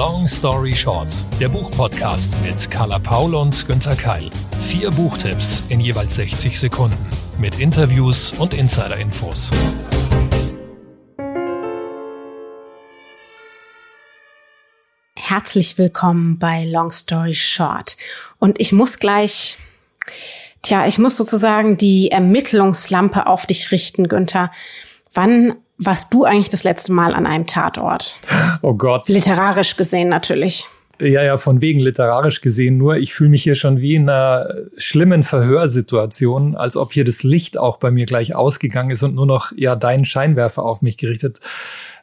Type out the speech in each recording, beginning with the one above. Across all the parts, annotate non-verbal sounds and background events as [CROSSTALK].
Long Story Short, der Buchpodcast mit Carla Paul und Günther Keil. Vier Buchtipps in jeweils 60 Sekunden mit Interviews und Insider-Infos. Herzlich willkommen bei Long Story Short. Und ich muss gleich, tja, ich muss sozusagen die Ermittlungslampe auf dich richten, Günther. Wann warst du eigentlich das letzte Mal an einem Tatort? Oh Gott. Literarisch gesehen natürlich. Ja, ja, von wegen literarisch gesehen. Nur ich fühle mich hier schon wie in einer schlimmen Verhörsituation, als ob hier das Licht auch bei mir gleich ausgegangen ist und nur noch ja dein Scheinwerfer auf mich gerichtet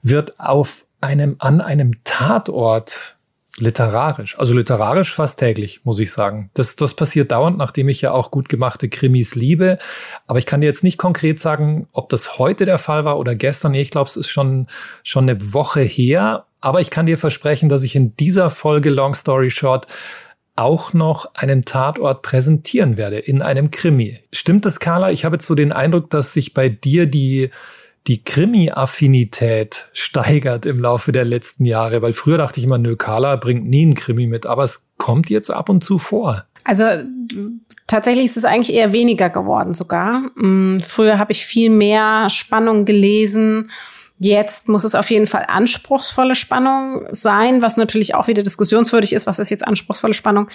wird auf einem an einem Tatort literarisch. Also literarisch fast täglich, muss ich sagen. Das, das passiert dauernd, nachdem ich ja auch gut gemachte Krimis liebe. Aber ich kann dir jetzt nicht konkret sagen, ob das heute der Fall war oder gestern. Ich glaube, es ist schon, schon eine Woche her. Aber ich kann dir versprechen, dass ich in dieser Folge Long Story Short auch noch einen Tatort präsentieren werde in einem Krimi. Stimmt das, Carla? Ich habe jetzt so den Eindruck, dass sich bei dir die die Krimi-Affinität steigert im Laufe der letzten Jahre. Weil früher dachte ich immer, nö, Carla bringt nie einen Krimi mit, aber es kommt jetzt ab und zu vor. Also tatsächlich ist es eigentlich eher weniger geworden sogar. Mm, früher habe ich viel mehr Spannung gelesen Jetzt muss es auf jeden Fall anspruchsvolle Spannung sein, was natürlich auch wieder diskussionswürdig ist. Was ist jetzt anspruchsvolle Spannung?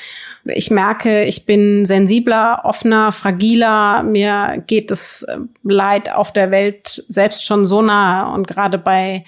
Ich merke, ich bin sensibler, offener, fragiler. Mir geht das Leid auf der Welt selbst schon so nahe. Und gerade bei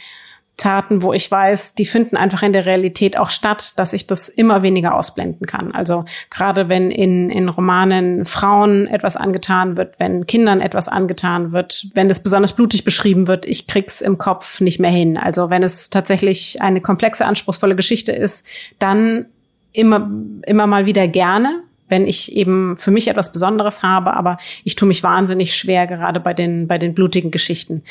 Taten, wo ich weiß, die finden einfach in der Realität auch statt, dass ich das immer weniger ausblenden kann. Also gerade wenn in, in Romanen Frauen etwas angetan wird, wenn Kindern etwas angetan wird, wenn es besonders blutig beschrieben wird, ich krieg's im Kopf nicht mehr hin. Also wenn es tatsächlich eine komplexe, anspruchsvolle Geschichte ist, dann immer, immer mal wieder gerne, wenn ich eben für mich etwas Besonderes habe, aber ich tue mich wahnsinnig schwer, gerade bei den, bei den blutigen Geschichten.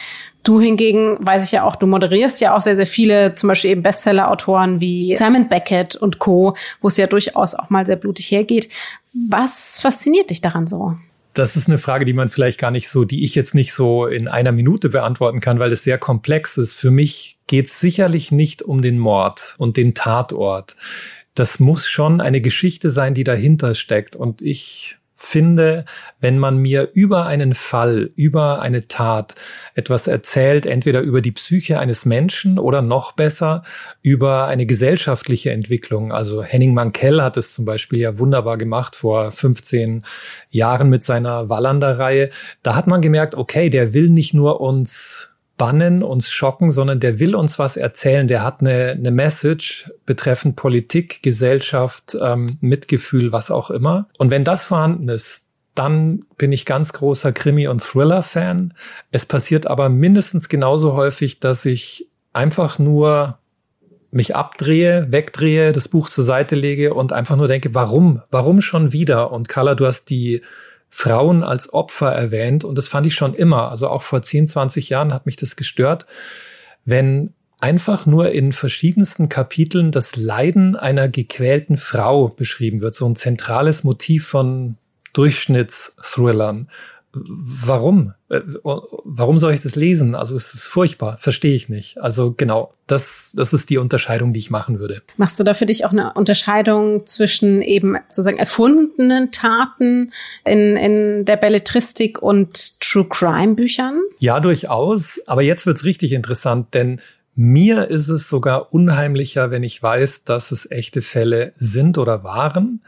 Du hingegen, weiß ich ja auch, du moderierst ja auch sehr, sehr viele, zum Beispiel eben Bestseller-Autoren wie Simon Beckett und Co., wo es ja durchaus auch mal sehr blutig hergeht. Was fasziniert dich daran so? Das ist eine Frage, die man vielleicht gar nicht so, die ich jetzt nicht so in einer Minute beantworten kann, weil es sehr komplex ist. Für mich geht es sicherlich nicht um den Mord und den Tatort das muss schon eine Geschichte sein, die dahinter steckt. Und ich finde, wenn man mir über einen Fall, über eine Tat etwas erzählt, entweder über die Psyche eines Menschen oder noch besser über eine gesellschaftliche Entwicklung. Also Henning Mankell hat es zum Beispiel ja wunderbar gemacht vor 15 Jahren mit seiner Wallander-Reihe. Da hat man gemerkt, okay, der will nicht nur uns bannen, uns schocken, sondern der will uns was erzählen. Der hat eine, eine Message betreffend Politik, Gesellschaft, ähm, Mitgefühl, was auch immer. Und wenn das vorhanden ist, dann bin ich ganz großer Krimi- und Thriller-Fan. Es passiert aber mindestens genauso häufig, dass ich einfach nur mich abdrehe, wegdrehe, das Buch zur Seite lege und einfach nur denke, warum? Warum schon wieder? Und Carla, du hast die Frauen als Opfer erwähnt. Und das fand ich schon immer, also auch vor 10, 20 Jahren hat mich das gestört, wenn einfach nur in verschiedensten Kapiteln das Leiden einer gequälten Frau beschrieben wird, so ein zentrales Motiv von Durchschnittsthrillern warum? Äh, warum soll ich das lesen? Also es ist furchtbar, verstehe ich nicht. Also genau, das, das ist die Unterscheidung, die ich machen würde. Machst du da für dich auch eine Unterscheidung zwischen eben sozusagen erfundenen Taten in, in der Belletristik und True Crime Büchern? Ja, durchaus. Aber jetzt wird's richtig interessant, denn mir ist es sogar unheimlicher, wenn ich weiß, dass es echte Fälle sind oder waren.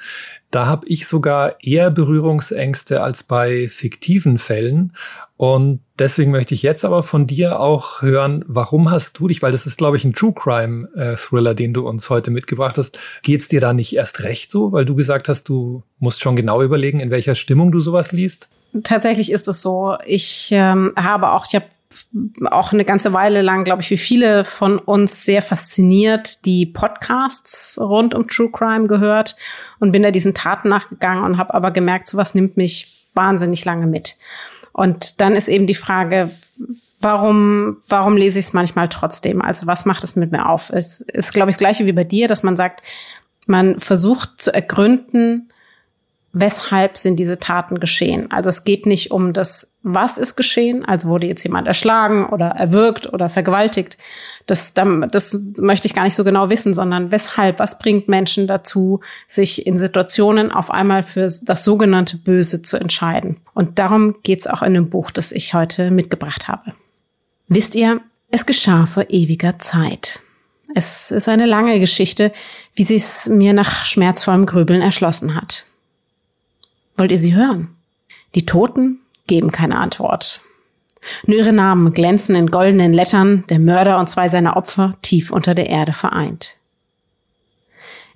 Da habe ich sogar eher Berührungsängste als bei fiktiven Fällen. Und deswegen möchte ich jetzt aber von dir auch hören, warum hast du dich, weil das ist, glaube ich, ein True Crime äh, Thriller, den du uns heute mitgebracht hast. Geht's dir da nicht erst recht so, weil du gesagt hast, du musst schon genau überlegen, in welcher Stimmung du sowas liest? Tatsächlich ist es so. Ich ähm, habe auch, ich habe auch eine ganze Weile lang, glaube ich, wie viele von uns sehr fasziniert die Podcasts rund um True Crime gehört und bin da diesen Taten nachgegangen und habe aber gemerkt, sowas nimmt mich wahnsinnig lange mit. Und dann ist eben die Frage, warum, warum lese ich es manchmal trotzdem? Also was macht es mit mir auf? Es ist, glaube ich, das gleiche wie bei dir, dass man sagt, man versucht zu ergründen, weshalb sind diese Taten geschehen. Also es geht nicht um das, was ist geschehen, also wurde jetzt jemand erschlagen oder erwürgt oder vergewaltigt. Das, das möchte ich gar nicht so genau wissen, sondern weshalb, was bringt Menschen dazu, sich in Situationen auf einmal für das sogenannte Böse zu entscheiden. Und darum geht's auch in dem Buch, das ich heute mitgebracht habe. Wisst ihr, es geschah vor ewiger Zeit. Es ist eine lange Geschichte, wie sie es mir nach schmerzvollem Grübeln erschlossen hat. Wollt ihr sie hören? Die Toten geben keine Antwort. Nur ihre Namen glänzen in goldenen Lettern, der Mörder und zwei seiner Opfer tief unter der Erde vereint.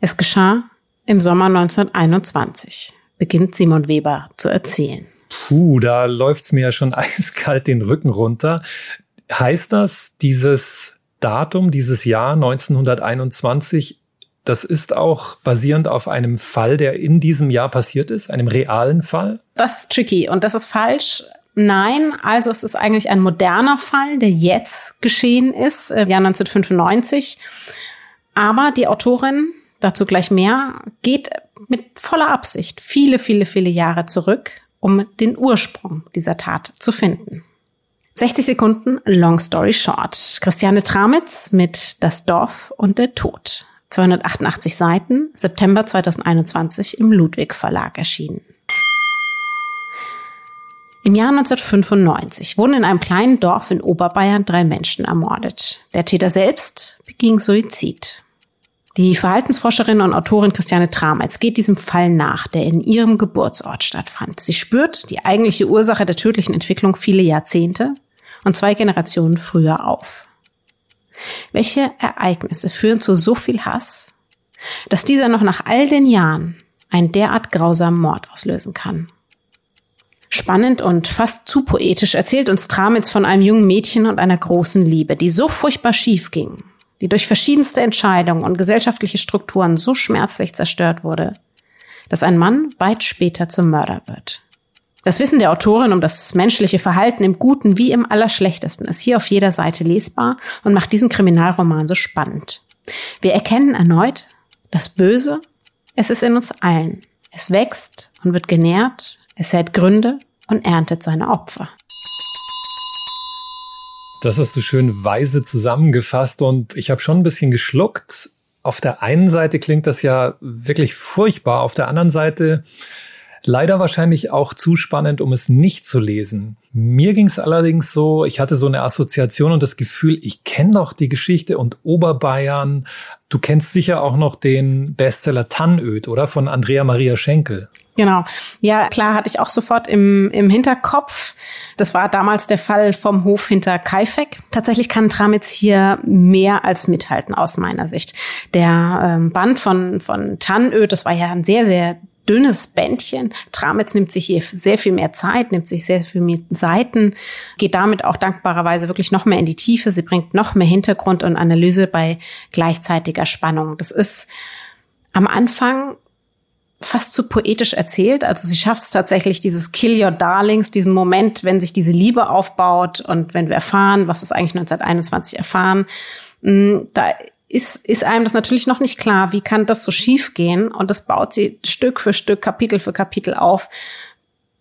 Es geschah im Sommer 1921, beginnt Simon Weber zu erzählen. Puh, da läuft's mir ja schon [LAUGHS] eiskalt den Rücken runter. Heißt das, dieses Datum, dieses Jahr 1921 das ist auch basierend auf einem Fall, der in diesem Jahr passiert ist, einem realen Fall? Das ist tricky und das ist falsch. Nein, also es ist eigentlich ein moderner Fall, der jetzt geschehen ist, im Jahr 1995. Aber die Autorin, dazu gleich mehr, geht mit voller Absicht viele, viele, viele Jahre zurück, um den Ursprung dieser Tat zu finden. 60 Sekunden, long story short. Christiane Tramitz mit Das Dorf und der Tod. 288 Seiten, September 2021 im Ludwig Verlag erschienen. Im Jahr 1995 wurden in einem kleinen Dorf in Oberbayern drei Menschen ermordet. Der Täter selbst beging Suizid. Die Verhaltensforscherin und Autorin Christiane Trametz geht diesem Fall nach, der in ihrem Geburtsort stattfand. Sie spürt die eigentliche Ursache der tödlichen Entwicklung viele Jahrzehnte und zwei Generationen früher auf. Welche Ereignisse führen zu so viel Hass, dass dieser noch nach all den Jahren einen derart grausamen Mord auslösen kann? Spannend und fast zu poetisch erzählt uns Tramitz von einem jungen Mädchen und einer großen Liebe, die so furchtbar schief ging, die durch verschiedenste Entscheidungen und gesellschaftliche Strukturen so schmerzlich zerstört wurde, dass ein Mann weit später zum Mörder wird. Das Wissen der Autorin um das menschliche Verhalten im Guten wie im Allerschlechtesten ist hier auf jeder Seite lesbar und macht diesen Kriminalroman so spannend. Wir erkennen erneut, das Böse, es ist in uns allen. Es wächst und wird genährt, es hält Gründe und erntet seine Opfer. Das hast du schön weise zusammengefasst und ich habe schon ein bisschen geschluckt. Auf der einen Seite klingt das ja wirklich furchtbar, auf der anderen Seite Leider wahrscheinlich auch zu spannend, um es nicht zu lesen. Mir ging es allerdings so, ich hatte so eine Assoziation und das Gefühl, ich kenne doch die Geschichte und Oberbayern. Du kennst sicher auch noch den Bestseller Tannöd, oder? Von Andrea Maria Schenkel. Genau. Ja, klar, hatte ich auch sofort im, im Hinterkopf. Das war damals der Fall vom Hof hinter Kaifek. Tatsächlich kann Tramitz hier mehr als mithalten aus meiner Sicht. Der ähm, Band von, von Tannöd, das war ja ein sehr, sehr dünnes Bändchen. Tramitz nimmt sich hier sehr viel mehr Zeit, nimmt sich sehr viel mehr Seiten, geht damit auch dankbarerweise wirklich noch mehr in die Tiefe. Sie bringt noch mehr Hintergrund und Analyse bei gleichzeitiger Spannung. Das ist am Anfang fast zu poetisch erzählt. Also sie schafft es tatsächlich, dieses Kill Your Darlings, diesen Moment, wenn sich diese Liebe aufbaut und wenn wir erfahren, was ist eigentlich 1921 erfahren, mm, da ist, ist einem das natürlich noch nicht klar, wie kann das so schief gehen? Und das baut sie Stück für Stück, Kapitel für Kapitel auf.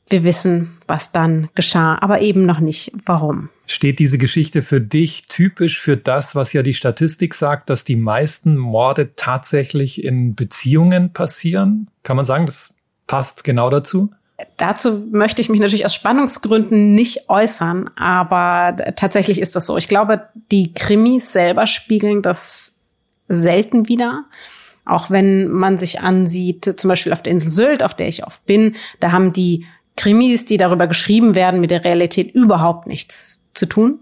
Wir wissen, was dann geschah, aber eben noch nicht, warum. Steht diese Geschichte für dich typisch für das, was ja die Statistik sagt, dass die meisten Morde tatsächlich in Beziehungen passieren? Kann man sagen, das passt genau dazu? Dazu möchte ich mich natürlich aus Spannungsgründen nicht äußern, aber tatsächlich ist das so. Ich glaube, die Krimis selber spiegeln das selten wieder. Auch wenn man sich ansieht, zum Beispiel auf der Insel Sylt, auf der ich oft bin, da haben die Krimis, die darüber geschrieben werden, mit der Realität überhaupt nichts zu tun.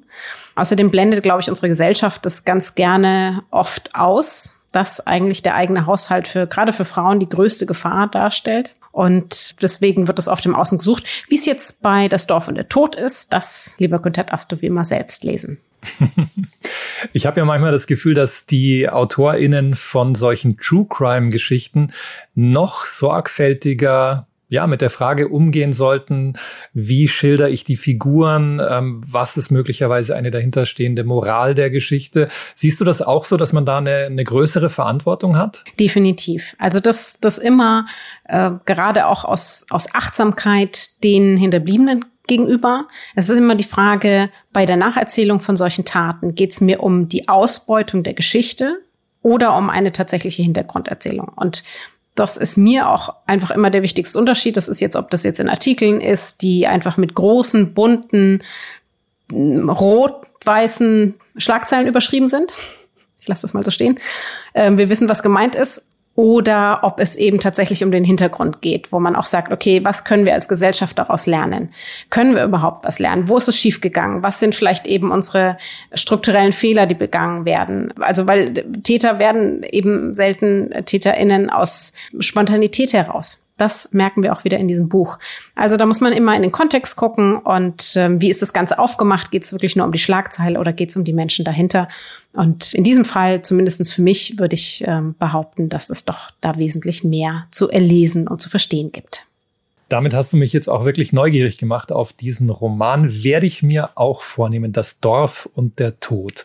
Außerdem blendet, glaube ich, unsere Gesellschaft das ganz gerne oft aus, dass eigentlich der eigene Haushalt für, gerade für Frauen, die größte Gefahr darstellt. Und deswegen wird es oft im Außen gesucht. Wie es jetzt bei Das Dorf und der Tod ist, das, lieber Günther, darfst du wie immer selbst lesen. [LAUGHS] Ich habe ja manchmal das Gefühl, dass die AutorInnen von solchen True Crime Geschichten noch sorgfältiger ja, mit der Frage umgehen sollten, wie schilder ich die Figuren, ähm, was ist möglicherweise eine dahinterstehende Moral der Geschichte. Siehst du das auch so, dass man da eine, eine größere Verantwortung hat? Definitiv. Also das, das immer, äh, gerade auch aus, aus Achtsamkeit den Hinterbliebenen gegenüber. Es ist immer die Frage, bei der Nacherzählung von solchen Taten geht es mir um die Ausbeutung der Geschichte oder um eine tatsächliche Hintergrunderzählung. Und das ist mir auch einfach immer der wichtigste Unterschied. Das ist jetzt, ob das jetzt in Artikeln ist, die einfach mit großen, bunten, rot-weißen Schlagzeilen überschrieben sind. Ich lasse das mal so stehen. Ähm, wir wissen, was gemeint ist oder ob es eben tatsächlich um den Hintergrund geht, wo man auch sagt, okay, was können wir als Gesellschaft daraus lernen? Können wir überhaupt was lernen? Wo ist es schiefgegangen? Was sind vielleicht eben unsere strukturellen Fehler, die begangen werden? Also, weil Täter werden eben selten TäterInnen aus Spontanität heraus. Das merken wir auch wieder in diesem Buch. Also da muss man immer in den Kontext gucken und ähm, wie ist das Ganze aufgemacht? Geht es wirklich nur um die Schlagzeile oder geht es um die Menschen dahinter? Und in diesem Fall, zumindestens für mich, würde ich ähm, behaupten, dass es doch da wesentlich mehr zu erlesen und zu verstehen gibt. Damit hast du mich jetzt auch wirklich neugierig gemacht auf diesen Roman. Werde ich mir auch vornehmen, das Dorf und der Tod.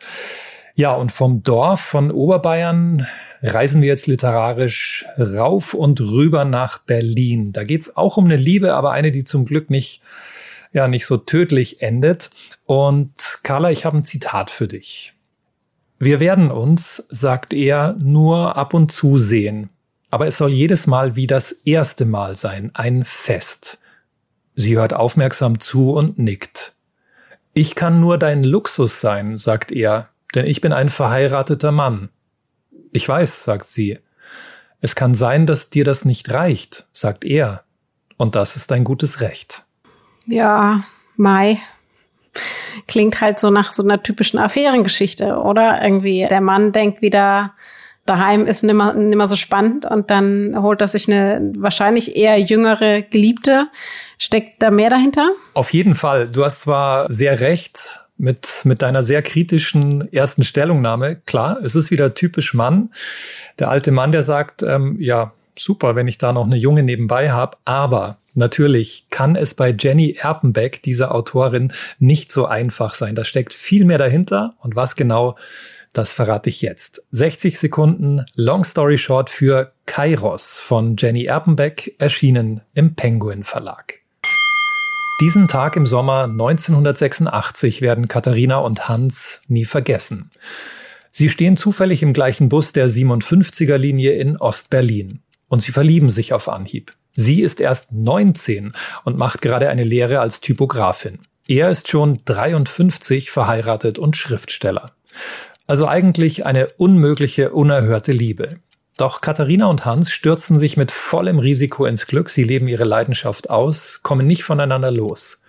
Ja, und vom Dorf von Oberbayern reisen wir jetzt literarisch rauf und rüber nach Berlin. Da geht's auch um eine Liebe, aber eine, die zum Glück nicht, ja, nicht so tödlich endet. Und Carla, ich habe ein Zitat für dich. Wir werden uns, sagt er, nur ab und zu sehen. Aber es soll jedes Mal wie das erste Mal sein, ein Fest. Sie hört aufmerksam zu und nickt. Ich kann nur dein Luxus sein, sagt er, denn ich bin ein verheirateter Mann. Ich weiß, sagt sie. Es kann sein, dass dir das nicht reicht, sagt er. Und das ist ein gutes Recht. Ja, Mai. Klingt halt so nach so einer typischen Affärengeschichte, oder? Irgendwie der Mann denkt wieder, daheim ist nimmer, nimmer so spannend und dann holt er sich eine wahrscheinlich eher jüngere Geliebte. Steckt da mehr dahinter? Auf jeden Fall. Du hast zwar sehr recht, mit, mit deiner sehr kritischen ersten Stellungnahme. Klar, es ist wieder typisch Mann. Der alte Mann, der sagt, ähm, ja, super, wenn ich da noch eine Junge nebenbei habe, aber natürlich kann es bei Jenny Erpenbeck, dieser Autorin, nicht so einfach sein. Da steckt viel mehr dahinter und was genau, das verrate ich jetzt. 60 Sekunden Long Story Short für Kairos von Jenny Erpenbeck, erschienen im Penguin Verlag. Diesen Tag im Sommer 1986 werden Katharina und Hans nie vergessen. Sie stehen zufällig im gleichen Bus der 57er Linie in Ostberlin und sie verlieben sich auf Anhieb. Sie ist erst 19 und macht gerade eine Lehre als Typografin. Er ist schon 53 verheiratet und Schriftsteller. Also eigentlich eine unmögliche, unerhörte Liebe. Doch Katharina und Hans stürzen sich mit vollem Risiko ins Glück. Sie leben ihre Leidenschaft aus, kommen nicht voneinander los.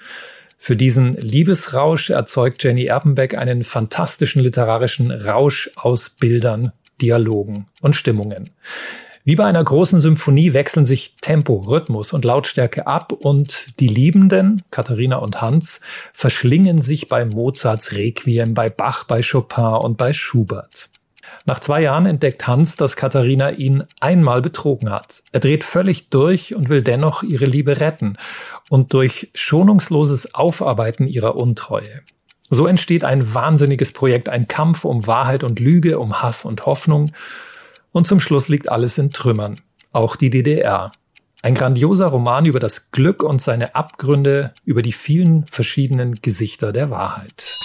Für diesen Liebesrausch erzeugt Jenny Erpenbeck einen fantastischen literarischen Rausch aus Bildern, Dialogen und Stimmungen. Wie bei einer großen Symphonie wechseln sich Tempo, Rhythmus und Lautstärke ab und die Liebenden, Katharina und Hans, verschlingen sich bei Mozarts Requiem, bei Bach, bei Chopin und bei Schubert. Nach zwei Jahren entdeckt Hans, dass Katharina ihn einmal betrogen hat. Er dreht völlig durch und will dennoch ihre Liebe retten und durch schonungsloses Aufarbeiten ihrer Untreue. So entsteht ein wahnsinniges Projekt, ein Kampf um Wahrheit und Lüge, um Hass und Hoffnung. Und zum Schluss liegt alles in Trümmern, auch die DDR. Ein grandioser Roman über das Glück und seine Abgründe, über die vielen verschiedenen Gesichter der Wahrheit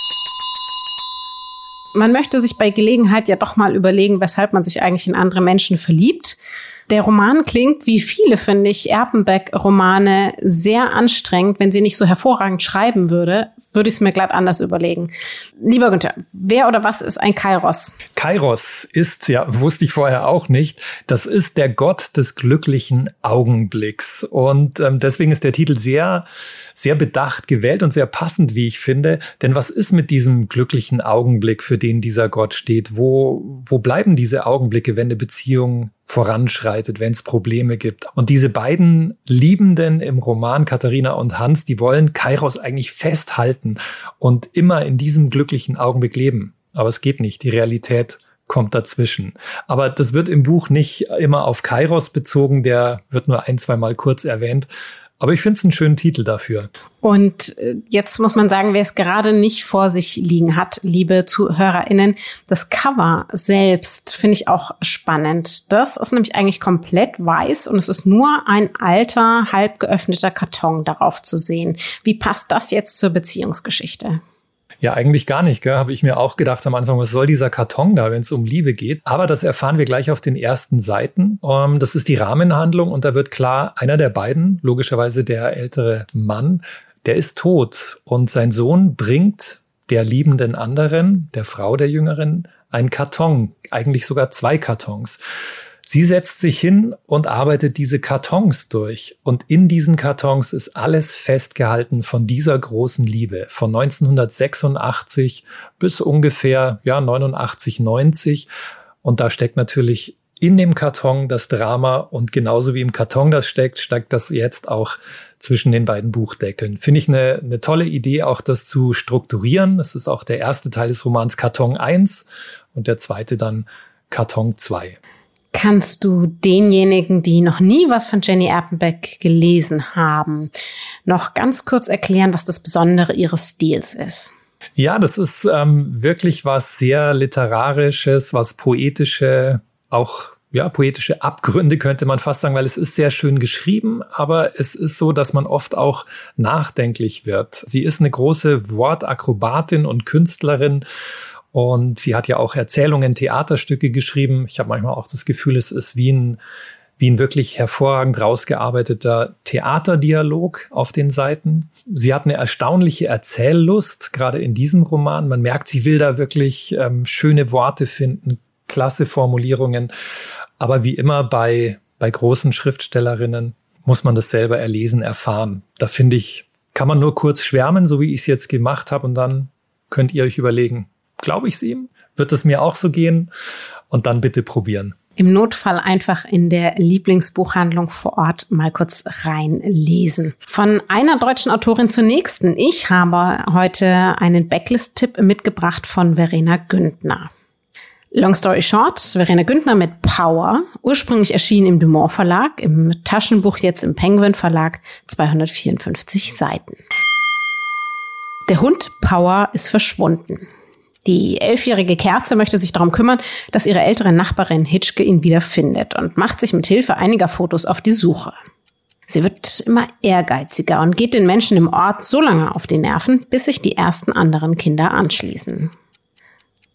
man möchte sich bei Gelegenheit ja doch mal überlegen, weshalb man sich eigentlich in andere Menschen verliebt. Der Roman klingt, wie viele, finde ich, Erpenbeck-Romane sehr anstrengend, wenn sie nicht so hervorragend schreiben würde würde ich es mir glatt anders überlegen. Lieber Günther, wer oder was ist ein Kairos? Kairos ist, ja, wusste ich vorher auch nicht, das ist der Gott des glücklichen Augenblicks. Und ähm, deswegen ist der Titel sehr, sehr bedacht gewählt und sehr passend, wie ich finde. Denn was ist mit diesem glücklichen Augenblick, für den dieser Gott steht? Wo, wo bleiben diese Augenblicke, wenn eine Beziehung voranschreitet, wenn es Probleme gibt. Und diese beiden Liebenden im Roman Katharina und Hans, die wollen Kairos eigentlich festhalten und immer in diesem glücklichen Augenblick leben. Aber es geht nicht. Die Realität kommt dazwischen. Aber das wird im Buch nicht immer auf Kairos bezogen, der wird nur ein, zwei Mal kurz erwähnt. Aber ich finde es einen schönen Titel dafür. Und äh, jetzt muss man sagen, wer es gerade nicht vor sich liegen hat, liebe ZuhörerInnen, das Cover selbst finde ich auch spannend. Das ist nämlich eigentlich komplett weiß und es ist nur ein alter, halb geöffneter Karton darauf zu sehen. Wie passt das jetzt zur Beziehungsgeschichte? Ja, eigentlich gar nicht, habe ich mir auch gedacht am Anfang, was soll dieser Karton da, wenn es um Liebe geht. Aber das erfahren wir gleich auf den ersten Seiten. Um, ähm, das ist die Rahmenhandlung und da wird klar, einer der beiden, logischerweise der ältere Mann, der ist tot und sein Sohn bringt der liebenden anderen, der Frau der Jüngeren, einen Karton, eigentlich sogar zwei Kartons. Sie setzt sich hin und arbeitet diese Kartons durch. Und in diesen Kartons ist alles festgehalten von dieser großen Liebe. Von 1986 bis ungefähr, ja, 89, 90. Und da steckt natürlich in dem Karton das Drama und genauso wie im Karton das steckt, steckt das jetzt auch zwischen den beiden Buchdeckeln. Finde ich eine, eine tolle Idee, auch das zu strukturieren. Das ist auch der erste Teil des Romans Karton 1 und der zweite dann Karton 2. Kannst du denjenigen, die noch nie was von Jenny Erpenbeck gelesen haben, noch ganz kurz erklären, was das Besondere ihres Stils ist? Ja, das ist ähm, wirklich was sehr literarisches, was poetische, auch ja, poetische Abgründe könnte man fast sagen, weil es ist sehr schön geschrieben, aber es ist so, dass man oft auch nachdenklich wird. Sie ist eine große Wortakrobatin und Künstlerin und sie hat ja auch Erzählungen, Theaterstücke geschrieben. Ich habe manchmal auch das Gefühl, es ist wie ein, wie ein wirklich hervorragend rausgearbeiteter Theaterdialog auf den Seiten. Sie hat eine erstaunliche Erzähllust, gerade in diesem Roman. Man merkt, sie will da wirklich ähm, schöne Worte finden, klasse Formulierungen. Aber wie immer bei, bei großen Schriftstellerinnen muss man das selber erlesen, erfahren. Da finde ich, kann man nur kurz schwärmen, so wie ich es jetzt gemacht habe, und dann könnt ihr euch überlegen, glaube ich es ihm? Wird es mir auch so gehen? Und dann bitte probieren. Im Notfall einfach in der Lieblingsbuchhandlung vor Ort mal kurz reinlesen. Von einer deutschen Autorin zur nächsten. Ich habe heute einen Backlist-Tipp mitgebracht von Verena Güntner. Long story short, Verena Güntner mit Power, ursprünglich erschienen im Dumont Verlag, im Taschenbuch jetzt im Penguin Verlag, 254 Seiten. Der Hund Power ist verschwunden. Die elfjährige Kerze möchte sich darum kümmern, dass ihre ältere Nachbarin Hitchke ihn wiederfindet und macht sich mit Hilfe einiger Fotos auf die Suche. Sie wird immer ehrgeiziger und geht den Menschen im Ort so lange auf die Nerven, bis sich die ersten anderen Kinder anschließen.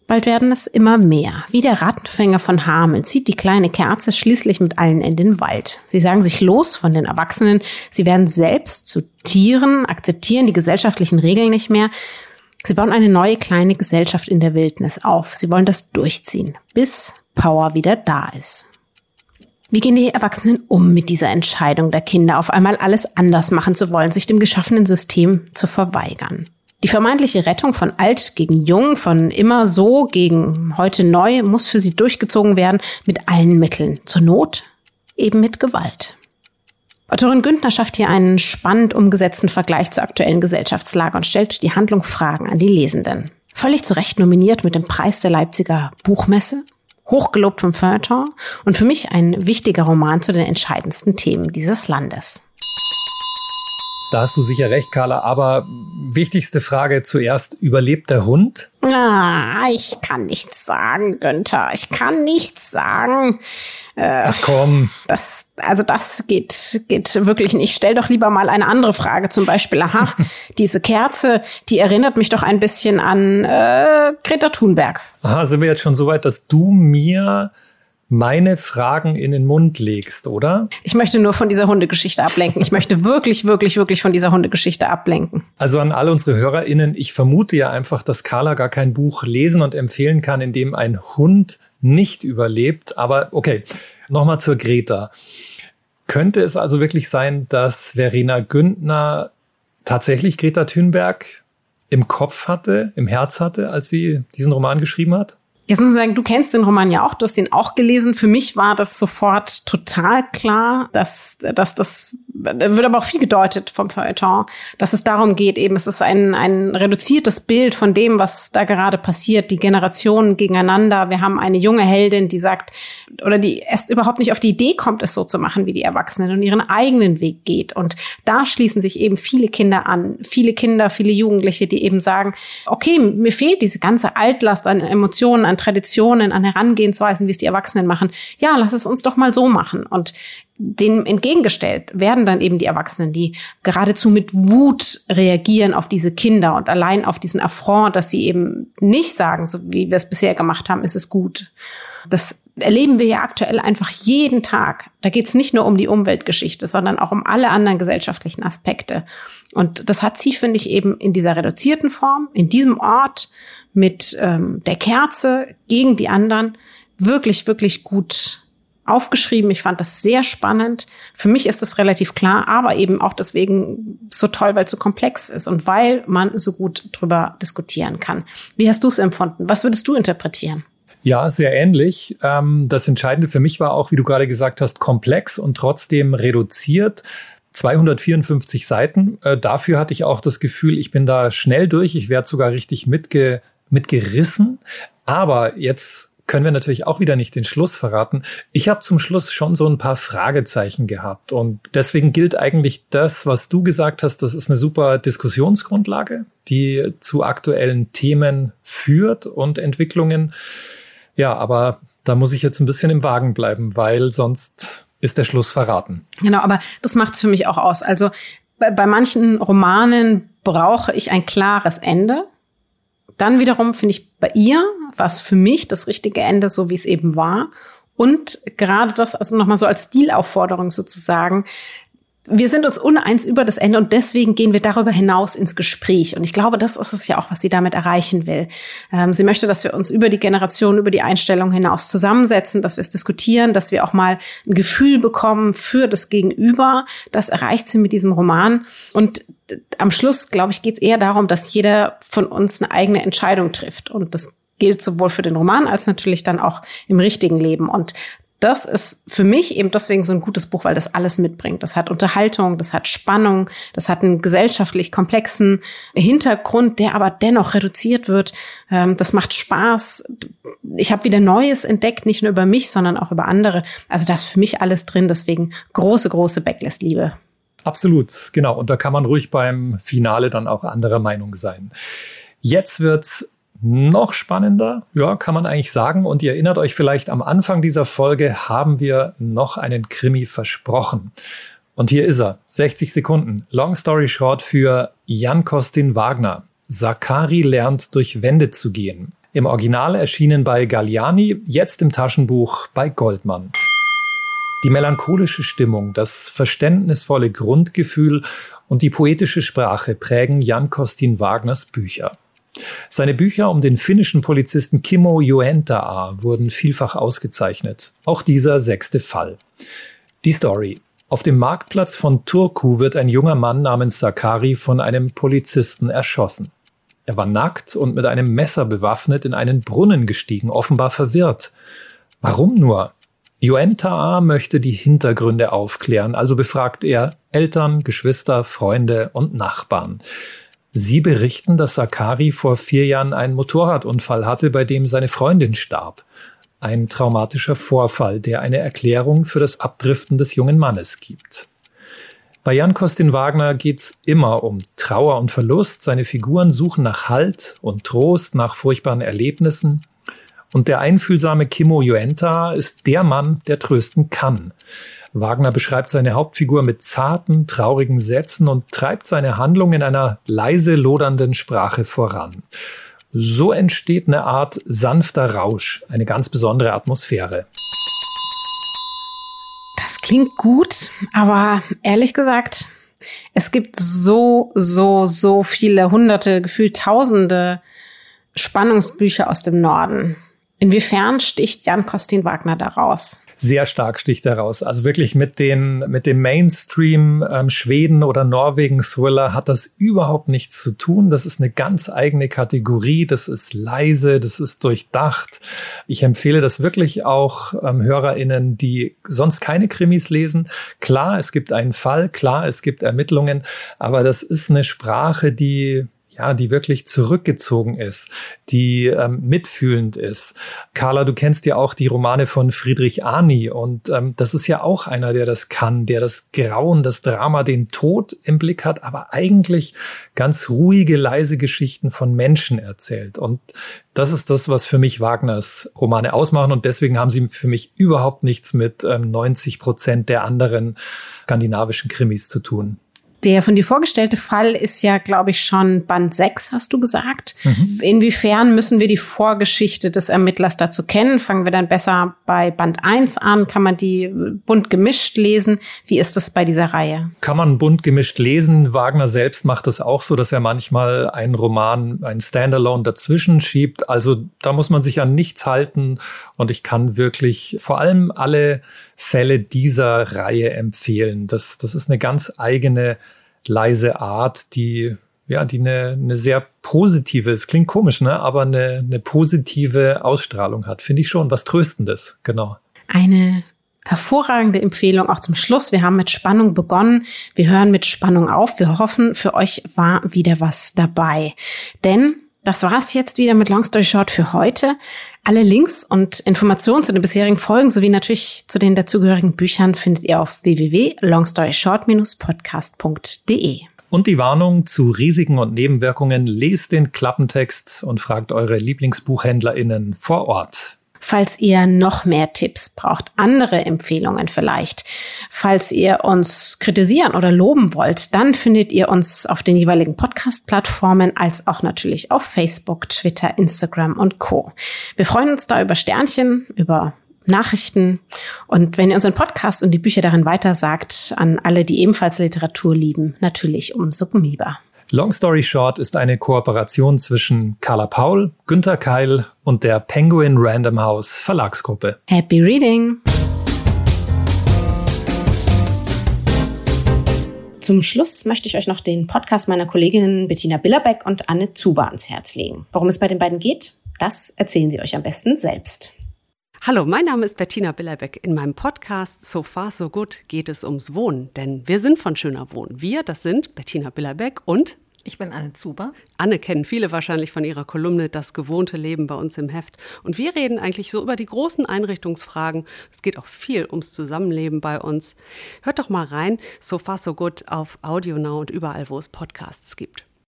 Bald werden es immer mehr. Wie der Rattenfänger von Hameln zieht die kleine Kerze schließlich mit allen in den Wald. Sie sagen sich los von den Erwachsenen, sie werden selbst zu Tieren, akzeptieren die gesellschaftlichen Regeln nicht mehr Sie bauen eine neue kleine Gesellschaft in der Wildnis auf. Sie wollen das durchziehen, bis Power wieder da ist. Wie gehen die Erwachsenen um mit dieser Entscheidung der Kinder, auf einmal alles anders machen zu wollen, sich dem geschaffenen System zu verweigern? Die vermeintliche Rettung von alt gegen jung, von immer so gegen heute neu, muss für sie durchgezogen werden mit allen Mitteln. Zur Not eben mit Gewalt. Autorin Günther schafft hier einen spannend umgesetzten Vergleich zur aktuellen Gesellschaftslage und stellt die Handlung Fragen an die Lesenden. Völlig zu Recht nominiert mit dem Preis der Leipziger Buchmesse, hochgelobt vom Feuilleton und für mich ein wichtiger Roman zu den entscheidendsten Themen dieses Landes. Da hast du sicher recht, Carla. Aber wichtigste Frage zuerst, überlebt der Hund? Ah, ich kann nichts sagen, Günther. Ich kann nichts sagen. Äh, Ach komm. Das, also das geht, geht wirklich nicht. Stell doch lieber mal eine andere Frage. Zum Beispiel, aha, [LAUGHS] diese Kerze, die erinnert mich doch ein bisschen an äh, Greta Thunberg. Aha, sind wir jetzt schon so weit, dass du mir meine Fragen in den Mund legst, oder? Ich möchte nur von dieser Hundegeschichte ablenken. Ich möchte [LAUGHS] wirklich, wirklich, wirklich von dieser Hundegeschichte ablenken. Also an alle unsere HörerInnen, ich vermute ja einfach, dass Carla gar kein Buch lesen und empfehlen kann, in dem ein Hund nicht überlebt. Aber okay, nochmal zur Greta. Könnte es also wirklich sein, dass Verena Güntner tatsächlich Greta Thunberg im Kopf hatte, im Herz hatte, als sie diesen Roman geschrieben hat? Jetzt muss ich sagen, du kennst den Roman ja auch, du hast den auch gelesen. Für mich war das sofort total klar, dass, dass das wird aber auch viel gedeutet vom Feuilleton, dass es darum geht, eben es ist ein, ein reduziertes Bild von dem, was da gerade passiert, die Generationen gegeneinander. Wir haben eine junge Heldin, die sagt, oder die erst überhaupt nicht auf die Idee kommt, es so zu machen wie die Erwachsenen und ihren eigenen Weg geht. Und da schließen sich eben viele Kinder an, viele Kinder, viele Jugendliche, die eben sagen, okay, mir fehlt diese ganze Altlast an Emotionen, an Traditionen, an Herangehensweisen, wie es die Erwachsenen machen. Ja, lass es uns doch mal so machen. Und dem entgegengestellt werden dann eben die Erwachsenen, die geradezu mit Wut reagieren auf diese Kinder und allein auf diesen Affront, dass sie eben nicht sagen, so wie wir es bisher gemacht haben, ist es gut. Das erleben wir ja aktuell einfach jeden Tag. Da geht es nicht nur um die Umweltgeschichte, sondern auch um alle anderen gesellschaftlichen Aspekte. Und das hat sie, finde ich, eben in dieser reduzierten Form, in diesem Ort mit ähm, der Kerze gegen die anderen wirklich, wirklich gut aufgeschrieben. Ich fand das sehr spannend. Für mich ist das relativ klar, aber eben auch deswegen so toll, weil es so komplex ist und weil man so gut drüber diskutieren kann. Wie hast du es empfunden? Was würdest du interpretieren? Ja, sehr ähnlich. Ähm, das Entscheidende für mich war auch, wie du gerade gesagt hast, komplex und trotzdem reduziert. 254 Seiten. Äh, dafür hatte ich auch das Gefühl, ich bin da schnell durch. Ich werde sogar richtig mitge mitgerissen. Aber jetzt können wir natürlich auch wieder nicht den Schluss verraten. Ich habe zum Schluss schon so ein paar Fragezeichen gehabt und deswegen gilt eigentlich das, was du gesagt hast, das ist eine super Diskussionsgrundlage, die zu aktuellen Themen führt und Entwicklungen. Ja, aber da muss ich jetzt ein bisschen im Wagen bleiben, weil sonst ist der Schluss verraten. Genau, aber das macht es für mich auch aus. Also bei, bei manchen Romanen brauche ich ein klares Ende. Dann wiederum finde ich bei ihr war es für mich das richtige Ende, so wie es eben war. Und gerade das, also nochmal so als Stilaufforderung sozusagen, wir sind uns uneins über das Ende und deswegen gehen wir darüber hinaus ins Gespräch. Und ich glaube, das ist es ja auch, was sie damit erreichen will. Ähm, sie möchte, dass wir uns über die Generation, über die Einstellung hinaus zusammensetzen, dass wir es diskutieren, dass wir auch mal ein Gefühl bekommen für das Gegenüber. Das erreicht sie mit diesem Roman. Und am Schluss, glaube ich, geht es eher darum, dass jeder von uns eine eigene Entscheidung trifft. Und das gilt sowohl für den Roman als natürlich dann auch im richtigen Leben. Und das ist für mich eben deswegen so ein gutes Buch, weil das alles mitbringt. Das hat Unterhaltung, das hat Spannung, das hat einen gesellschaftlich komplexen Hintergrund, der aber dennoch reduziert wird. Ähm, das macht Spaß. Ich habe wieder Neues entdeckt, nicht nur über mich, sondern auch über andere. Also da ist für mich alles drin. Deswegen große, große Backlist-Liebe. Absolut, genau. Und da kann man ruhig beim Finale dann auch anderer Meinung sein. Jetzt wird's noch spannender, ja, kann man eigentlich sagen. Und ihr erinnert euch vielleicht, am Anfang dieser Folge haben wir noch einen Krimi versprochen. Und hier ist er, 60 Sekunden. Long story short für Jan Kostin Wagner. Sakari lernt durch Wände zu gehen. Im Original erschienen bei Galliani, jetzt im Taschenbuch bei Goldmann. Die melancholische Stimmung, das verständnisvolle Grundgefühl und die poetische Sprache prägen Jan Kostin Wagners Bücher. Seine Bücher um den finnischen Polizisten Kimmo Juentaa wurden vielfach ausgezeichnet. Auch dieser sechste Fall. Die Story. Auf dem Marktplatz von Turku wird ein junger Mann namens Sakari von einem Polizisten erschossen. Er war nackt und mit einem Messer bewaffnet in einen Brunnen gestiegen, offenbar verwirrt. Warum nur? Juentaa möchte die Hintergründe aufklären, also befragt er Eltern, Geschwister, Freunde und Nachbarn. Sie berichten, dass Sakari vor vier Jahren einen Motorradunfall hatte, bei dem seine Freundin starb. Ein traumatischer Vorfall, der eine Erklärung für das Abdriften des jungen Mannes gibt. Bei Jan Kostin Wagner geht's immer um Trauer und Verlust. Seine Figuren suchen nach Halt und Trost nach furchtbaren Erlebnissen. Und der einfühlsame Kimmo Juenta ist der Mann, der trösten kann. Wagner beschreibt seine Hauptfigur mit zarten, traurigen Sätzen und treibt seine Handlung in einer leise lodernden Sprache voran. So entsteht eine Art sanfter Rausch, eine ganz besondere Atmosphäre. Das klingt gut, aber ehrlich gesagt, es gibt so, so, so viele hunderte, gefühlt tausende Spannungsbücher aus dem Norden Inwiefern sticht Jan Kostin Wagner daraus? Sehr stark sticht heraus. Also wirklich mit den, mit dem Mainstream ähm, Schweden oder Norwegen Thriller hat das überhaupt nichts zu tun. Das ist eine ganz eigene Kategorie. Das ist leise, das ist durchdacht. Ich empfehle das wirklich auch ähm, HörerInnen, die sonst keine Krimis lesen. Klar, es gibt einen Fall. Klar, es gibt Ermittlungen. Aber das ist eine Sprache, die ja, die wirklich zurückgezogen ist, die ähm, mitfühlend ist. Carla, du kennst ja auch die Romane von Friedrich Arni und ähm, das ist ja auch einer, der das kann, der das Grauen, das Drama, den Tod im Blick hat, aber eigentlich ganz ruhige, leise Geschichten von Menschen erzählt. Und das ist das, was für mich Wagners Romane ausmachen und deswegen haben sie für mich überhaupt nichts mit ähm, 90 Prozent der anderen skandinavischen Krimis zu tun. Der von dir vorgestellte Fall ist ja, glaube ich, schon Band 6, hast du gesagt. Mhm. Inwiefern müssen wir die Vorgeschichte des Ermittlers dazu kennen? Fangen wir dann besser bei Band 1 an? Kann man die bunt gemischt lesen? Wie ist das bei dieser Reihe? Kann man bunt gemischt lesen. Wagner selbst macht es auch so, dass er manchmal einen Roman, einen Standalone dazwischen schiebt. Also da muss man sich an nichts halten. Und ich kann wirklich vor allem alle Fälle dieser Reihe empfehlen. Das, das ist eine ganz eigene, leise Art, die ja, die eine, eine sehr positive, es klingt komisch, ne, aber eine, eine positive Ausstrahlung hat. Finde ich schon was Tröstendes, genau. Eine hervorragende Empfehlung auch zum Schluss. Wir haben mit Spannung begonnen. Wir hören mit Spannung auf. Wir hoffen, für euch war wieder was dabei. Denn das war's jetzt wieder mit Long Story Short für heute. Alle Links und Informationen zu den bisherigen Folgen sowie natürlich zu den dazugehörigen Büchern findet ihr auf www.longstoryshort-podcast.de. Und die Warnung zu Risiken und Nebenwirkungen lest den Klappentext und fragt eure Lieblingsbuchhändlerinnen vor Ort. Falls ihr noch mehr Tipps braucht, andere Empfehlungen vielleicht, falls ihr uns kritisieren oder loben wollt, dann findet ihr uns auf den jeweiligen Podcast-Plattformen als auch natürlich auf Facebook, Twitter, Instagram und Co. Wir freuen uns da über Sternchen, über Nachrichten. Und wenn ihr unseren Podcast und die Bücher darin weitersagt, an alle, die ebenfalls Literatur lieben, natürlich umso lieber. Long Story Short ist eine Kooperation zwischen Carla Paul, Günter Keil und der Penguin Random House Verlagsgruppe. Happy Reading! Zum Schluss möchte ich euch noch den Podcast meiner Kolleginnen Bettina Billerbeck und Anne Zuber ans Herz legen. Worum es bei den beiden geht, das erzählen sie euch am besten selbst. Hallo, mein Name ist Bettina Billerbeck. In meinem Podcast So Far So Good geht es ums Wohnen, denn wir sind von Schöner Wohnen. Wir, das sind Bettina Billerbeck und ich bin Anne Zuber. Anne kennen viele wahrscheinlich von ihrer Kolumne Das gewohnte Leben bei uns im Heft. Und wir reden eigentlich so über die großen Einrichtungsfragen. Es geht auch viel ums Zusammenleben bei uns. Hört doch mal rein, so far so good auf Audio Now und überall, wo es Podcasts gibt.